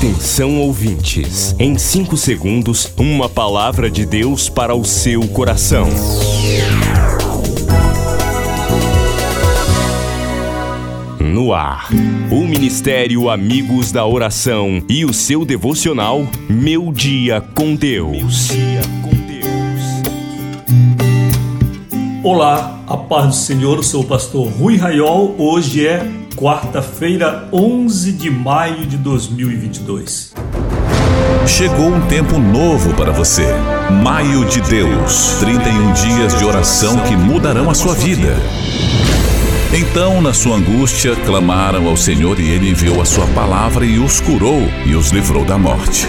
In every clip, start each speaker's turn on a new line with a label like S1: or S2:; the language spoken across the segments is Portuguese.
S1: Atenção ouvintes, em 5 segundos, uma palavra de Deus para o seu coração. No ar, o Ministério Amigos da Oração e o seu devocional Meu Dia com Deus.
S2: Olá, a paz do Senhor, eu sou o pastor Rui Raiol. Hoje é quarta-feira, 11 de maio de 2022.
S3: Chegou um tempo novo para você. Maio de Deus 31 dias de oração que mudarão a sua vida. Então, na sua angústia, clamaram ao Senhor e ele enviou a sua palavra e os curou e os livrou da morte.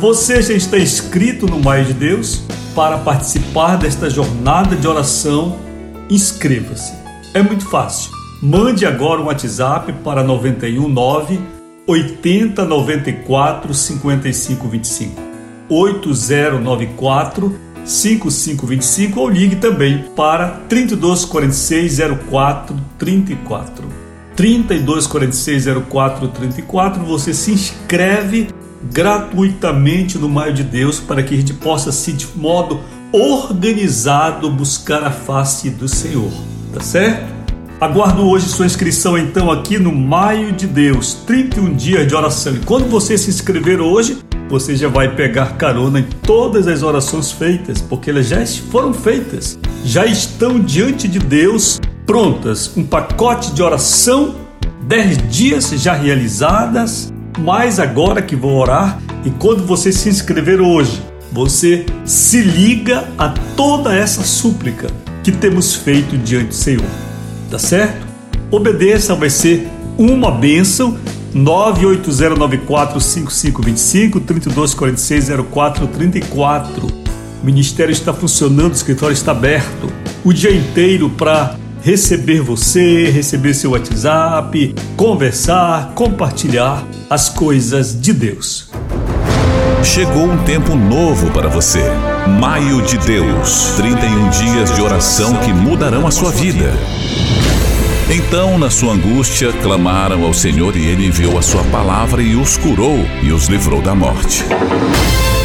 S2: Você já está inscrito no Maio de Deus? Para participar desta jornada de oração, inscreva-se. É muito fácil. Mande agora um WhatsApp para 919 80 94 55 25. 8094 5525 ou ligue também para 3246 04 34. 3246 04 34 você se inscreve gratuitamente no Maio de Deus para que a gente possa, assim, de modo organizado, buscar a face do Senhor. Tá certo? Aguardo hoje sua inscrição então aqui no Maio de Deus, 31 dias de oração. E quando você se inscrever hoje, você já vai pegar carona em todas as orações feitas, porque elas já foram feitas, já estão diante de Deus prontas. Um pacote de oração, 10 dias já realizadas, mais agora que vou orar e quando você se inscrever hoje, você se liga a toda essa súplica que temos feito diante do Senhor. Tá certo? Obedeça, vai ser uma bênção. 980945525 32460434. O ministério está funcionando, o escritório está aberto o dia inteiro para receber você, receber seu WhatsApp, conversar, compartilhar as coisas de Deus.
S3: Chegou um tempo novo para você. Maio de Deus 31 dias de oração que mudarão a sua vida. Então, na sua angústia, clamaram ao Senhor e ele enviou a sua palavra e os curou e os livrou da morte.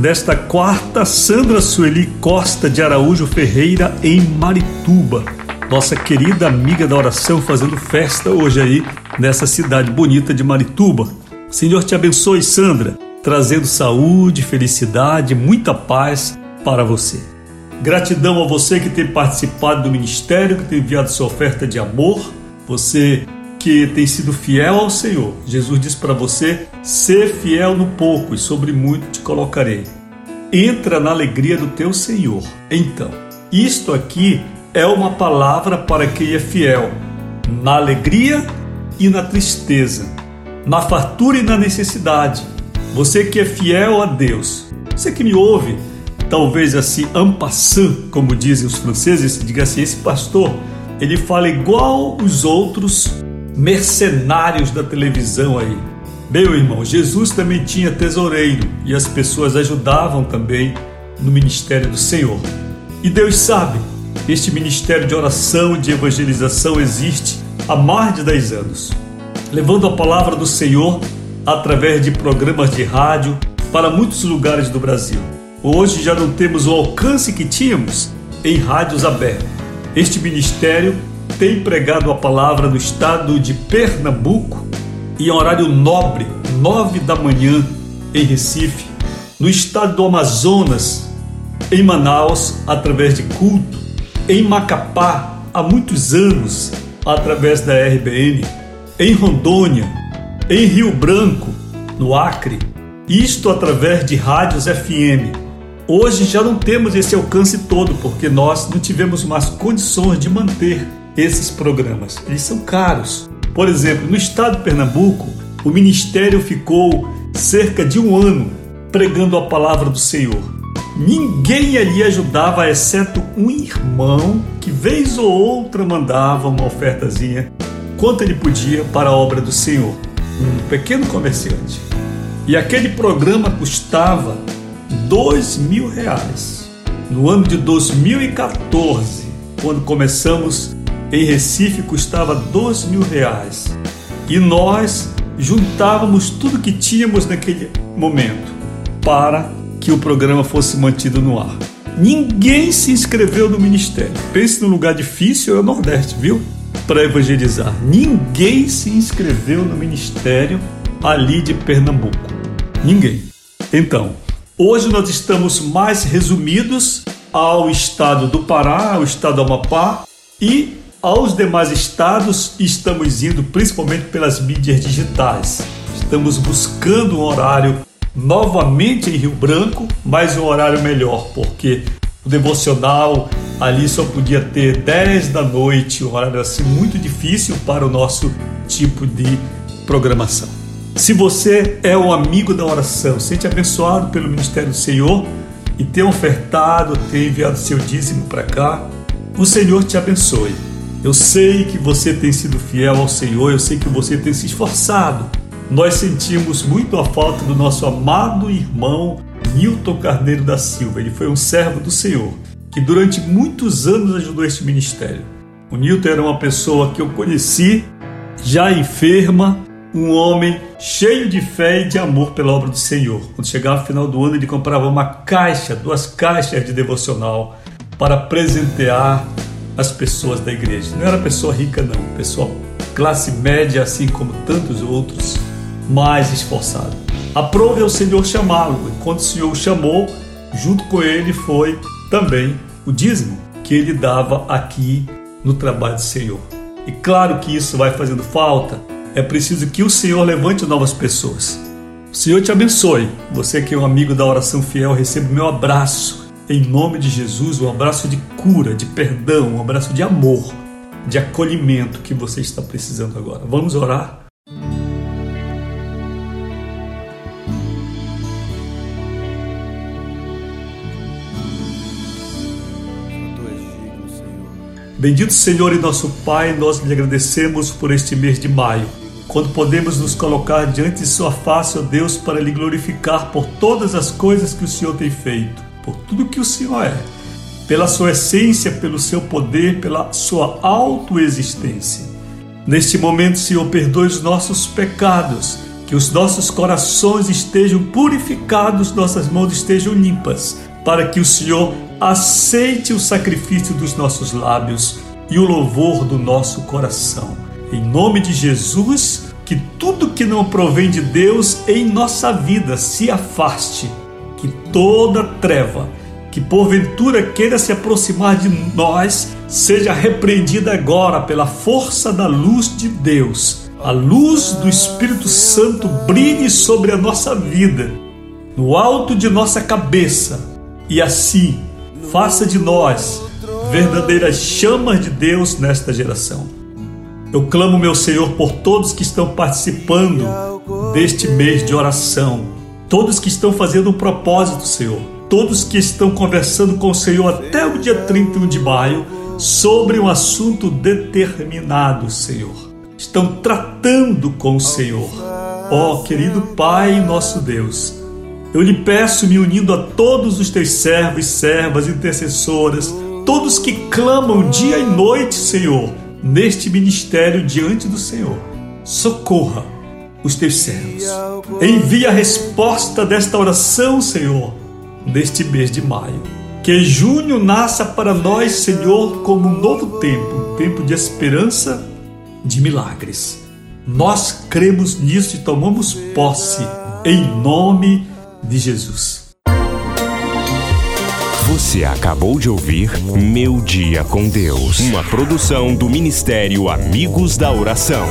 S2: Desta quarta, Sandra Sueli Costa de Araújo Ferreira, em Marituba. Nossa querida amiga da oração fazendo festa hoje aí nessa cidade bonita de Marituba. Senhor te abençoe, Sandra, trazendo saúde, felicidade, muita paz para você. Gratidão a você que tem participado do ministério, que tem enviado sua oferta de amor, você que tem sido fiel ao Senhor. Jesus diz para você: ser fiel no pouco e sobre muito te colocarei. Entra na alegria do teu Senhor. Então, isto aqui é uma palavra para quem é fiel, na alegria e na tristeza, na fartura e na necessidade. Você que é fiel a Deus, você que me ouve, talvez assim, en passant, como dizem os franceses, diga assim: esse pastor, ele fala igual os outros mercenários da televisão aí. Meu irmão, Jesus também tinha tesoureiro e as pessoas ajudavam também no ministério do Senhor. E Deus sabe, este ministério de oração e de evangelização existe há mais de 10 anos, levando a palavra do Senhor através de programas de rádio para muitos lugares do Brasil. Hoje já não temos o alcance que tínhamos em rádios abertas. Este ministério tem pregado a palavra no estado de Pernambuco em horário nobre, nove da manhã, em Recife, no estado do Amazonas, em Manaus, através de culto, em Macapá, há muitos anos, através da RBN, em Rondônia, em Rio Branco, no Acre, isto através de rádios FM. Hoje já não temos esse alcance todo porque nós não tivemos mais condições de manter esses programas. Eles são caros. Por exemplo, no estado de Pernambuco, o ministério ficou cerca de um ano pregando a palavra do Senhor. Ninguém ali ajudava, exceto um irmão que vez ou outra mandava uma ofertazinha, quanto ele podia para a obra do Senhor. Um pequeno comerciante. E aquele programa custava dois mil reais. No ano de 2014, quando começamos em Recife, custava dois mil reais. E nós juntávamos tudo que tínhamos naquele momento para que o programa fosse mantido no ar. Ninguém se inscreveu no ministério. Pense no lugar difícil, é o Nordeste, viu? Para evangelizar. Ninguém se inscreveu no ministério ali de Pernambuco. Ninguém. Então, hoje nós estamos mais resumidos ao estado do Pará, ao estado do Amapá e aos demais estados estamos indo principalmente pelas mídias digitais. Estamos buscando um horário novamente em Rio Branco, mas um horário melhor, porque o devocional ali só podia ter 10 da noite, um horário assim muito difícil para o nosso tipo de programação. Se você é um amigo da oração, sente abençoado pelo Ministério do Senhor e tem ofertado, tem enviado seu dízimo para cá, o Senhor te abençoe. Eu sei que você tem sido fiel ao Senhor, eu sei que você tem se esforçado nós sentimos muito a falta do nosso amado irmão Nilton Carneiro da Silva. Ele foi um servo do Senhor que durante muitos anos ajudou este ministério. O Nilton era uma pessoa que eu conheci já enferma, um homem cheio de fé e de amor pela obra do Senhor. Quando chegava o final do ano, ele comprava uma caixa, duas caixas de devocional para presentear as pessoas da igreja. Não era pessoa rica, não, pessoa classe média, assim como tantos outros mais esforçado. Aprove ao Senhor chamá-lo, e quando o Senhor o chamou, junto com ele foi também o dízimo que ele dava aqui no trabalho do Senhor. E claro que isso vai fazendo falta, é preciso que o Senhor levante novas pessoas. O Senhor te abençoe. Você que é um amigo da oração fiel, receba o meu abraço. Em nome de Jesus, um abraço de cura, de perdão, um abraço de amor, de acolhimento que você está precisando agora. Vamos orar? Bendito Senhor e nosso Pai, nós lhe agradecemos por este mês de maio, quando podemos nos colocar diante de Sua face, ó Deus, para lhe glorificar por todas as coisas que o Senhor tem feito, por tudo que o Senhor é, pela Sua essência, pelo Seu poder, pela Sua autoexistência. Neste momento, Senhor, perdoe os nossos pecados, que os nossos corações estejam purificados, nossas mãos estejam limpas, para que o Senhor aceite o sacrifício dos nossos lábios e o louvor do nosso coração. Em nome de Jesus, que tudo que não provém de Deus em nossa vida se afaste, que toda treva que porventura queira se aproximar de nós seja repreendida agora pela força da luz de Deus. A luz do Espírito Santo brilhe sobre a nossa vida, no alto de nossa cabeça, e assim faça de nós verdadeiras chamas de Deus nesta geração. Eu clamo, meu Senhor, por todos que estão participando deste mês de oração, todos que estão fazendo um propósito, Senhor, todos que estão conversando com o Senhor até o dia 31 de maio sobre um assunto determinado, Senhor. Estão tratando com o Senhor. Ó, oh, querido Pai, nosso Deus, eu lhe peço, me unindo a todos os teus servos, servas, intercessoras, todos que clamam dia e noite, Senhor, neste ministério diante do Senhor. Socorra os teus servos. Envia a resposta desta oração, Senhor, neste mês de maio. Que junho nasça para nós, Senhor, como um novo tempo, um tempo de esperança, de milagres. Nós cremos nisso e tomamos posse, em nome de Jesus.
S1: Você acabou de ouvir Meu Dia com Deus, uma produção do Ministério Amigos da Oração.